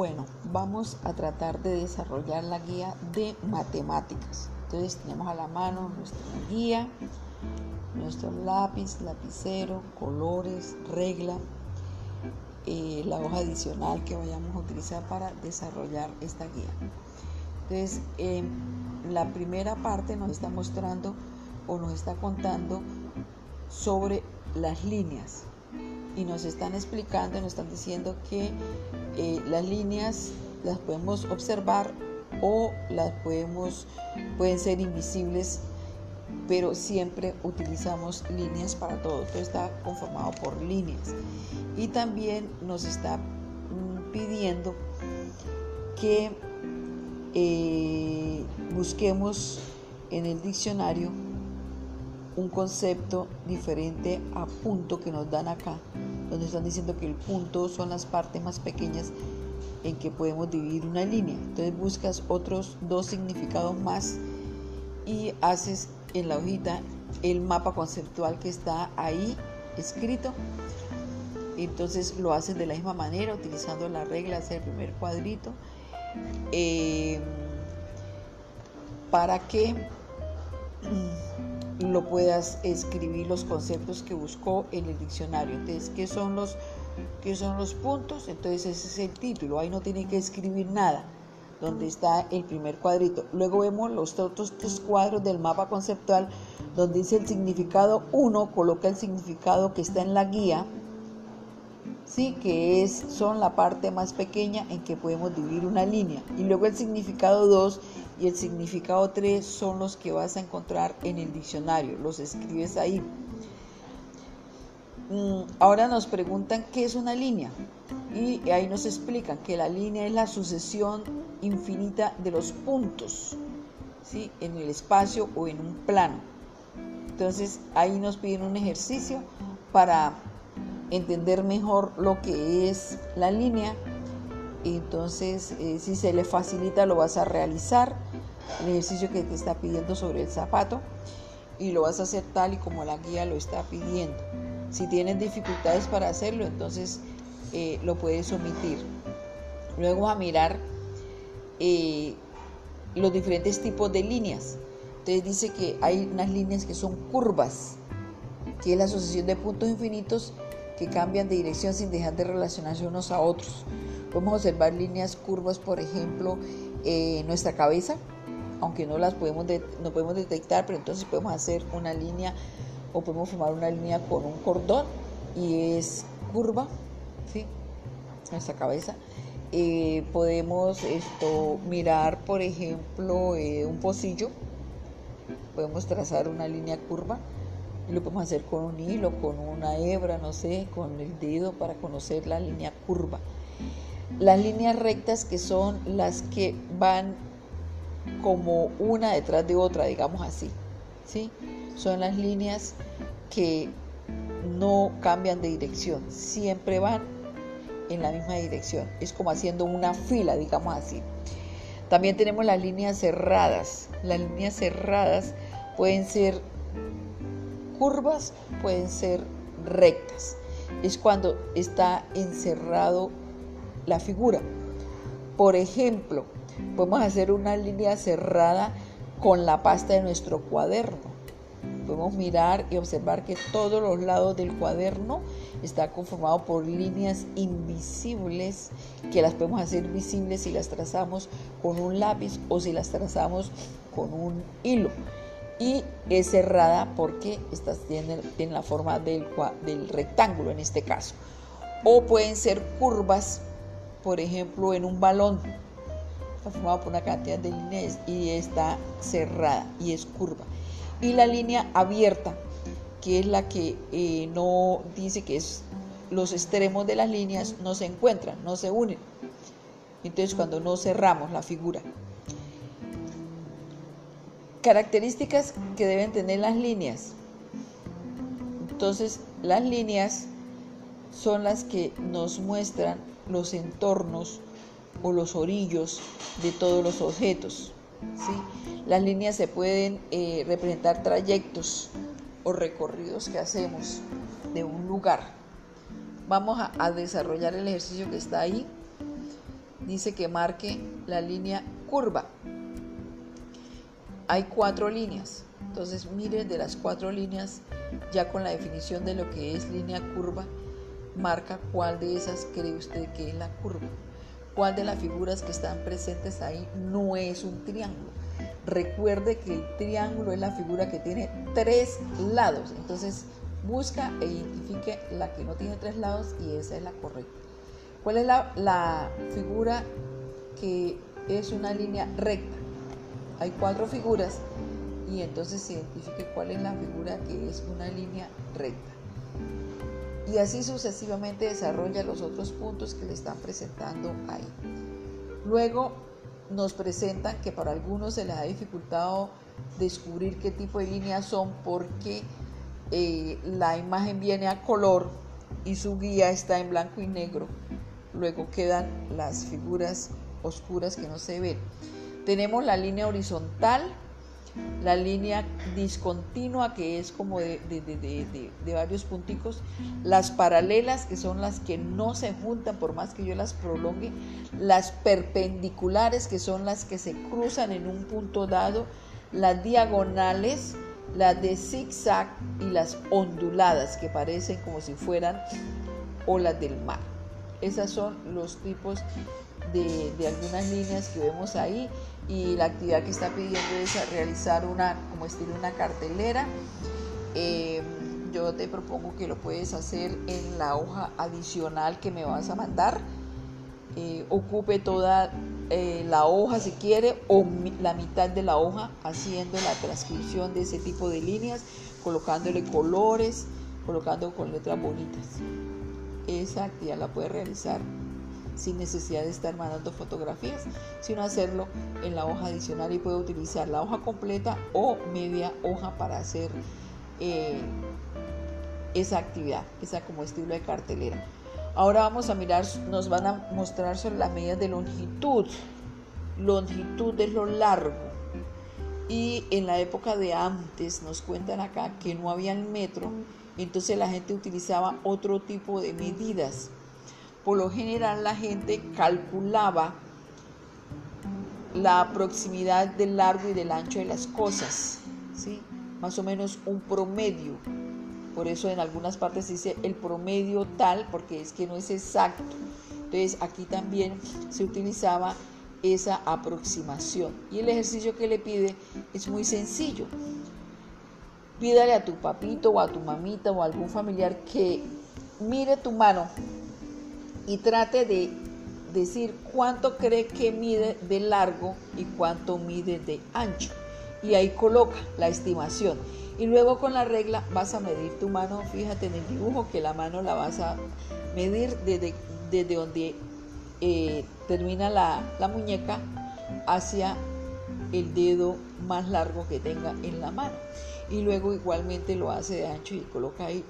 Bueno, vamos a tratar de desarrollar la guía de matemáticas. Entonces tenemos a la mano nuestra guía, nuestro lápiz, lapicero, colores, regla, eh, la hoja adicional que vayamos a utilizar para desarrollar esta guía. Entonces, em, la primera parte nos está mostrando o nos está contando sobre las líneas y nos están explicando, nos están diciendo que eh, las líneas las podemos observar o las podemos, pueden ser invisibles, pero siempre utilizamos líneas para todo. Todo está conformado por líneas. Y también nos está mm, pidiendo que eh, busquemos en el diccionario un concepto diferente a punto que nos dan acá, donde están diciendo que el punto son las partes más pequeñas en que podemos dividir una línea. Entonces buscas otros dos significados más y haces en la hojita el mapa conceptual que está ahí escrito. Entonces lo haces de la misma manera, utilizando la regla, hacer el primer cuadrito, eh, para que lo puedas escribir los conceptos que buscó en el diccionario. Entonces, ¿qué son los, qué son los puntos? Entonces, ese es el título. Ahí no tiene que escribir nada, donde está el primer cuadrito. Luego vemos los otros tres cuadros del mapa conceptual, donde dice el significado 1, coloca el significado que está en la guía, ¿sí? que es, son la parte más pequeña en que podemos dividir una línea. Y luego el significado 2 y el significado 3 son los que vas a encontrar en el diccionario, los escribes ahí. Mm, ahora nos preguntan qué es una línea y ahí nos explican que la línea es la sucesión infinita de los puntos ¿sí? en el espacio o en un plano. Entonces ahí nos piden un ejercicio para entender mejor lo que es la línea. Entonces, eh, si se le facilita, lo vas a realizar el ejercicio que te está pidiendo sobre el zapato y lo vas a hacer tal y como la guía lo está pidiendo. Si tienes dificultades para hacerlo, entonces eh, lo puedes omitir. Luego a mirar eh, los diferentes tipos de líneas. Entonces dice que hay unas líneas que son curvas, que es la asociación de puntos infinitos que cambian de dirección sin dejar de relacionarse unos a otros. Podemos observar líneas curvas, por ejemplo, en nuestra cabeza, aunque no las podemos, no podemos detectar, pero entonces podemos hacer una línea o podemos formar una línea con un cordón y es curva, ¿sí? Nuestra cabeza. Eh, podemos esto, mirar, por ejemplo, eh, un pocillo, podemos trazar una línea curva lo podemos hacer con un hilo, con una hebra, no sé, con el dedo para conocer la línea curva. Las líneas rectas que son las que van como una detrás de otra, digamos así. ¿sí? Son las líneas que no cambian de dirección, siempre van en la misma dirección. Es como haciendo una fila, digamos así. También tenemos las líneas cerradas. Las líneas cerradas pueden ser curvas, pueden ser rectas. Es cuando está encerrado la figura. Por ejemplo, Podemos hacer una línea cerrada con la pasta de nuestro cuaderno. Podemos mirar y observar que todos los lados del cuaderno está conformado por líneas invisibles que las podemos hacer visibles si las trazamos con un lápiz o si las trazamos con un hilo. Y es cerrada porque estas tienen, la forma del, rectángulo en este caso. O pueden ser curvas, por ejemplo, en un balón está formado por una cantidad de líneas y está cerrada y es curva. Y la línea abierta, que es la que eh, no dice que es los extremos de las líneas no se encuentran, no se unen. Entonces cuando no cerramos la figura. Características que deben tener las líneas. Entonces las líneas son las que nos muestran los entornos o los orillos de todos los objetos. Las líneas se pueden eh, representar trayectos o recorridos que hacemos de un lugar. Vamos a, desarrollar el ejercicio que está ahí. dice que marque la línea curva. Hay cuatro líneas. Entonces mire de las cuatro líneas, ya con la definición de lo que es línea curva, marca cuál de esas cree usted que es la curva. Cuál de las figuras que están presentes ahí no es un triángulo. Recuerde que el triángulo es la figura que tiene tres lados. Entonces busca e identifique la que no tiene tres lados y esa es la correcta. ¿Cuál es la, la figura que es una línea recta? Hay cuatro figuras y entonces se identifique cuál es la figura que es una línea recta. Y así sucesivamente desarrolla los otros puntos que le están presentando ahí. Luego nos presentan que para algunos se les ha dificultado descubrir qué tipo de líneas son porque eh, la imagen viene a color y su guía está en blanco y negro. Luego quedan las figuras oscuras que no se ven. Tenemos la línea horizontal, la línea discontinua que es como de, varios punticos, las paralelas que son las que no se juntan por más que yo las prolongue, las perpendiculares que son las que se cruzan en un punto dado, las diagonales, las de zigzag y las onduladas que parecen como si fueran olas del mar. Esos son los tipos de, de algunas líneas que vemos ahí y la actividad que está pidiendo es realizar una, como estilo una cartelera. Eh, yo te propongo que lo puedes hacer en la hoja adicional que me vas a mandar. Eh, ocupe toda eh, la hoja si quiere o la mitad de la hoja haciendo la transcripción de ese tipo de líneas, colocándole colores, colocando con letras bonitas. Esa actividad la puedes realizar sin necesidad de estar mandando fotografías, sino hacerlo en la hoja adicional y puede utilizar la hoja completa o media hoja para hacer eh, esa actividad, esa como estilo de cartelera. Ahora vamos a mirar, nos van a mostrar sobre las medidas de longitud. Longitud es lo largo. Y en la época de antes nos cuentan acá que no había el metro, entonces la gente utilizaba otro tipo de medidas por lo general la gente calculaba la proximidad del largo y del ancho de las cosas, ¿sí? más o menos un promedio. Por eso en algunas partes dice el promedio tal, porque es que no es exacto. Entonces aquí también se utilizaba esa aproximación. Y el ejercicio que le pide es muy sencillo. Pídale a tu papito o a tu mamita o a algún familiar que mire tu mano y trate de decir cuánto cree que mide de largo y cuánto mide de ancho. Y ahí coloca la estimación. Y luego con la regla vas a medir tu mano, fíjate en el dibujo que la mano la vas a medir desde, desde donde eh, termina la, muñeca hacia el dedo más largo que tenga en la mano. Y luego igualmente lo hace de ancho y coloca ahí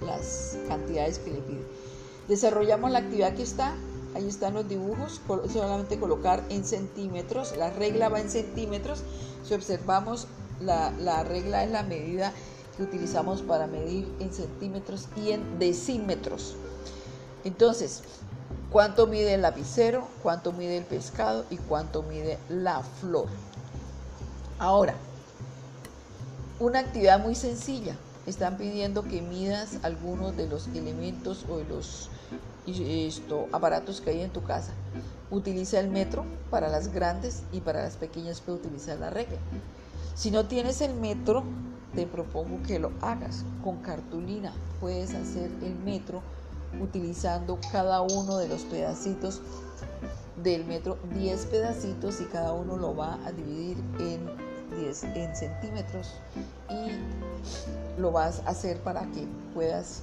las cantidades que le pide. Desarrollamos la actividad que está, ahí están los dibujos, solamente colocar en centímetros, la regla va en centímetros, si observamos la, la regla es la medida que utilizamos para medir en centímetros y en decímetros. Entonces, ¿cuánto mide el lapicero? ¿Cuánto mide el pescado? ¿Y cuánto mide la flor? Ahora, una actividad muy sencilla. Están pidiendo que midas algunos de los elementos o de los esto, aparatos que hay en tu casa. Utiliza el metro para las grandes y para las pequeñas puedes utilizar la regla. Si no tienes el metro, te propongo que lo hagas con cartulina. Puedes hacer el metro utilizando cada uno de los pedacitos del metro, 10 pedacitos y cada uno lo va a dividir en 10 en centímetros lo vas a hacer para que puedas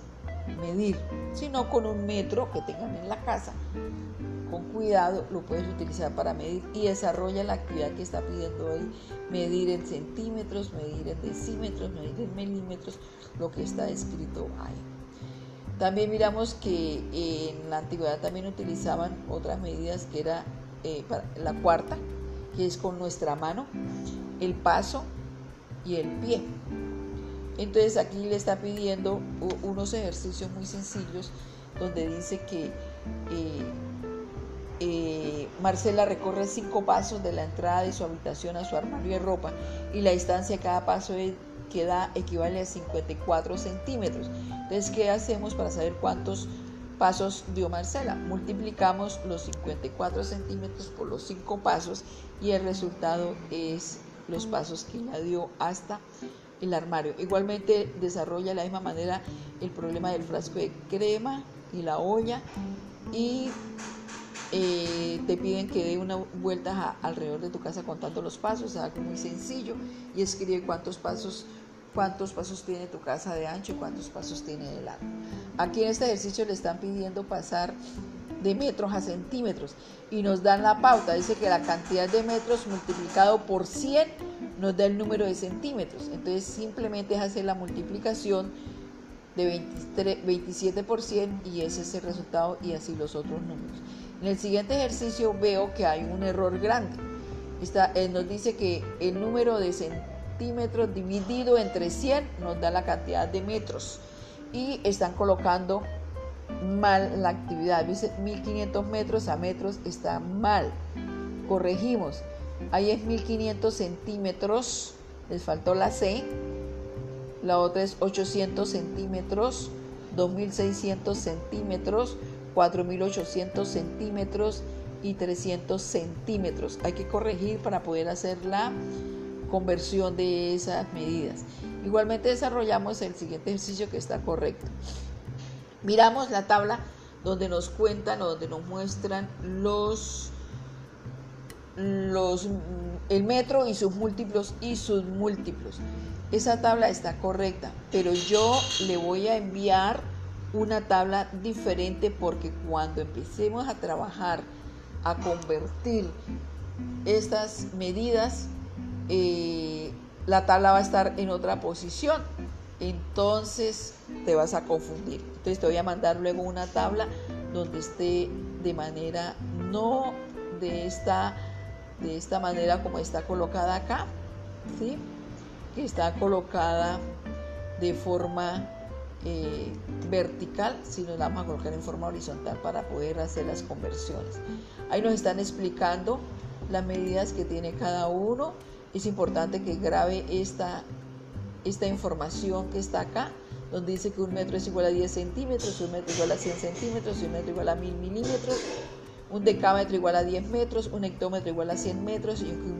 medir, sino con un metro que tengan en la casa. Con cuidado lo puedes utilizar para medir y desarrolla la actividad que está pidiendo hoy, medir en centímetros, medir en decímetros, medir en milímetros, lo que está escrito ahí. También miramos que en la antigüedad también utilizaban otras medidas que era eh, la cuarta, que es con nuestra mano, el paso y el pie. Entonces aquí le está pidiendo unos ejercicios muy sencillos donde dice que eh, eh, Marcela recorre cinco pasos de la entrada de su habitación a su armario de ropa y la distancia de cada paso que da equivale a 54 centímetros. Entonces, ¿qué hacemos para saber cuántos pasos dio Marcela? Multiplicamos los 54 centímetros por los cinco pasos y el resultado es los pasos que ella dio hasta el armario. Igualmente desarrolla de la misma manera el problema del frasco de crema y la olla y eh, te piden que dé una vuelta alrededor de tu casa contando los pasos, es algo muy sencillo y escribe cuántos pasos cuántos pasos tiene tu casa de ancho y cuántos pasos tiene de largo. Aquí en este ejercicio le están pidiendo pasar de metros a centímetros y nos dan la pauta. Dice que la cantidad de metros multiplicado por 100 nos da el número de centímetros. Entonces simplemente es hacer la multiplicación de 23, 27 por 100 y ese es el resultado y así los otros números. En el siguiente ejercicio veo que hay un error grande. Está, nos dice que el número de centímetros dividido entre 100 nos da la cantidad de metros y están colocando mal la actividad. Dice 1500 metros a metros está mal. Corregimos. Ahí es 1500 centímetros. Les faltó la C. La otra es 800 centímetros. 2600 centímetros. 4800 centímetros y 300 centímetros. Hay que corregir para poder hacer la conversión de esas medidas. Igualmente desarrollamos el siguiente ejercicio que está correcto. Miramos la tabla donde nos cuentan o donde nos muestran los, los el metro y sus múltiplos y sus múltiplos. Esa tabla está correcta, pero yo le voy a enviar una tabla diferente porque cuando empecemos a trabajar, a convertir estas medidas, eh, la tabla va a estar en otra posición. Entonces te vas a confundir. Entonces te voy a mandar luego una tabla donde esté de manera no de esta de esta manera como está colocada acá, ¿sí? que está colocada de forma eh, vertical, sino la vamos a colocar en forma horizontal para poder hacer las conversiones. Ahí nos están explicando las medidas que tiene cada uno. Es importante que grabe esta, esta información que está acá, donde dice que un metro es igual a 10 centímetros, un metro igual a 100 centímetros un metro igual a 1000 milímetros un decámetro igual a 10 metros, un hectómetro igual a 100 metros y un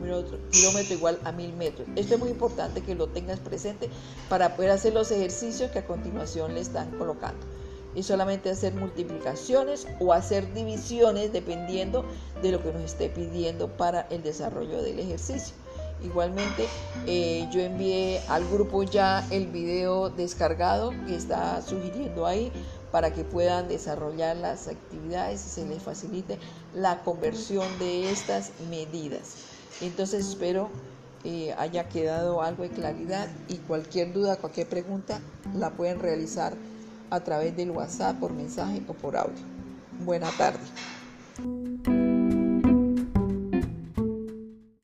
kilómetro igual a 1000 metros. Esto es muy importante que lo tengas presente para poder hacer los ejercicios que a continuación le están colocando. Y solamente hacer multiplicaciones o hacer divisiones dependiendo de lo que nos esté pidiendo para el desarrollo del ejercicio. Igualmente, eh, yo envié al grupo ya el video descargado que está sugiriendo ahí para que puedan desarrollar las actividades y se les facilite la conversión de estas medidas. Entonces espero eh, haya quedado algo de claridad y cualquier duda, cualquier pregunta la pueden realizar a través del WhatsApp, por mensaje o por audio. Buena tarde.